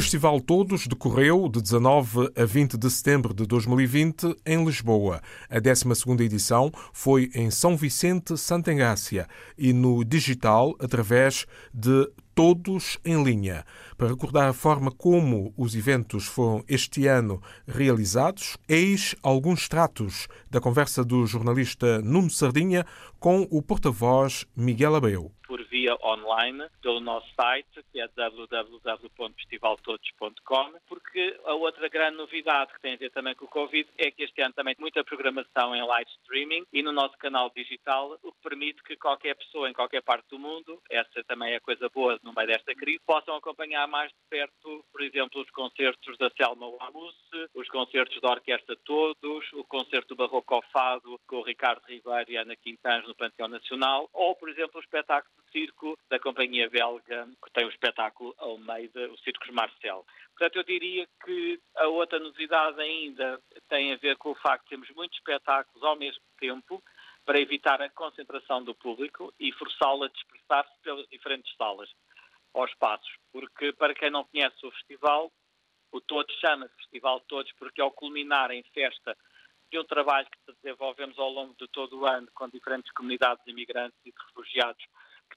Festival Todos decorreu de 19 a 20 de setembro de 2020 em Lisboa. A 12ª edição foi em São Vicente, Santa Engácia e no digital através de Todos em Linha. Para recordar a forma como os eventos foram este ano realizados, eis alguns tratos da conversa do jornalista Nuno Sardinha com o porta-voz Miguel por via online pelo nosso site, que é www.festivaltodos.com, porque a outra grande novidade que tem a ver também com o Covid é que este ano também tem muita programação em live streaming e no nosso canal digital, o que permite que qualquer pessoa em qualquer parte do mundo, essa também é coisa boa no meio desta crise, possam acompanhar mais de perto, por exemplo, os concertos da Selma Wamus, os concertos da Orquestra Todos, o concerto do Barroco Fado com o Ricardo Ribeiro e Ana Quintans no Panteão Nacional, ou, por exemplo, o espetáculo circo da companhia belga, que tem o espetáculo Almeida, o Circos Marcel. Portanto, eu diria que a outra novidade ainda tem a ver com o facto de termos muitos espetáculos ao mesmo tempo, para evitar a concentração do público e forçá-lo a dispersar-se pelas diferentes salas ou espaços. Porque, para quem não conhece o festival, o Todos chama-se Festival Todos porque, ao culminar em festa de um trabalho que desenvolvemos ao longo de todo o ano com diferentes comunidades imigrantes e de refugiados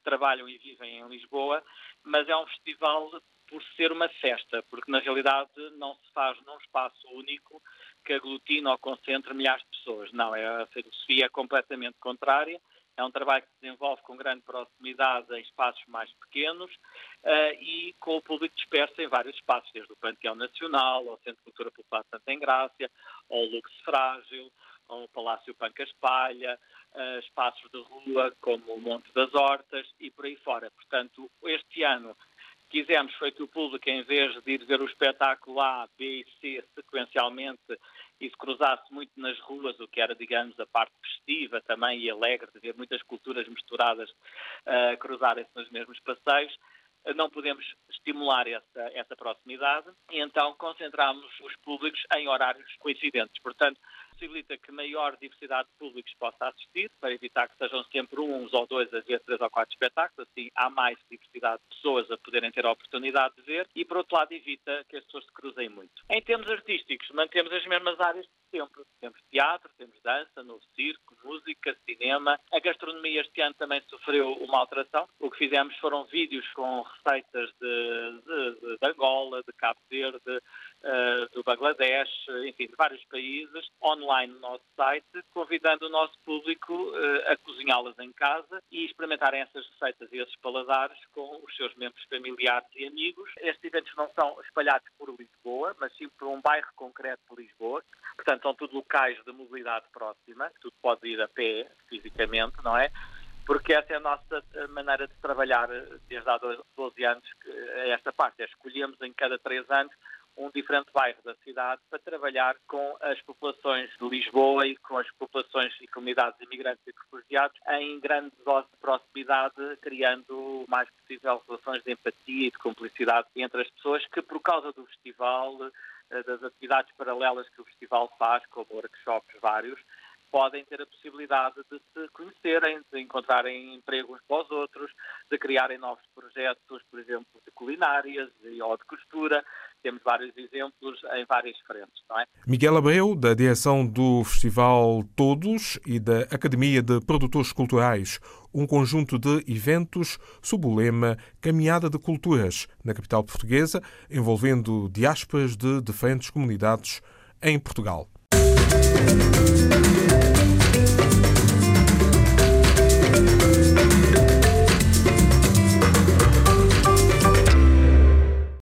trabalham e vivem em Lisboa, mas é um festival por ser uma festa, porque na realidade não se faz num espaço único que aglutina ou concentra milhares de pessoas. Não, é, a filosofia é completamente contrária. É um trabalho que se desenvolve com grande proximidade em espaços mais pequenos uh, e com o público disperso em vários espaços, desde o Panteão Nacional, ao Centro de Cultura Popular Santa Engrácia, ao Lux Frágil, ao Palácio Pancas Palha, espaços de rua como o Monte das Hortas e por aí fora. Portanto, este ano quisemos foi que o público, em vez de ir ver o espetáculo A, B e C sequencialmente e se cruzasse muito nas ruas, o que era, digamos, a parte festiva também e alegre, de ver muitas culturas misturadas uh, cruzarem-se nos mesmos passeios, não podemos estimular essa, essa proximidade e então concentramos os públicos em horários coincidentes. Portanto, possibilita que maior diversidade de públicos possa assistir, para evitar que sejam sempre uns ou dois a ver três ou quatro espetáculos, assim há mais diversidade de pessoas a poderem ter a oportunidade de ver e, por outro lado, evita que as pessoas se cruzem muito. Em termos artísticos, mantemos as mesmas áreas de sempre. Temos teatro, temos dança, novo circo, música, cinema. A gastronomia este ano também sofreu uma alteração. O que fizemos foram vídeos com receitas de, de, de Angola, de Cabo Verde, do Bangladesh, enfim, de vários países, online no nosso site, convidando o nosso público uh, a cozinhá-las em casa e experimentarem essas receitas e esses paladares com os seus membros familiares e amigos. Estes eventos não são espalhados por Lisboa, mas sim por um bairro concreto de Lisboa. Portanto, são tudo locais de mobilidade próxima, tudo pode ir a pé, fisicamente, não é? porque essa é a nossa maneira de trabalhar desde há 12 anos, esta parte. É escolhemos em cada três anos um diferente bairro da cidade para trabalhar com as populações de Lisboa e com as populações e comunidades imigrantes e refugiados em grande dose de proximidade, criando o mais possível relações de empatia e de cumplicidade entre as pessoas que, por causa do festival, eh, das atividades paralelas que o festival faz, como workshops vários, podem ter a possibilidade de se conhecerem, de encontrarem emprego uns para os outros, de criarem novos projetos, por exemplo, de culinárias ou de costura. Temos vários exemplos em várias frentes, não é? Miguel Abreu, da direção do Festival Todos e da Academia de Produtores Culturais, um conjunto de eventos sob o lema Caminhada de Culturas, na capital portuguesa, envolvendo diásporas de diferentes comunidades em Portugal. Música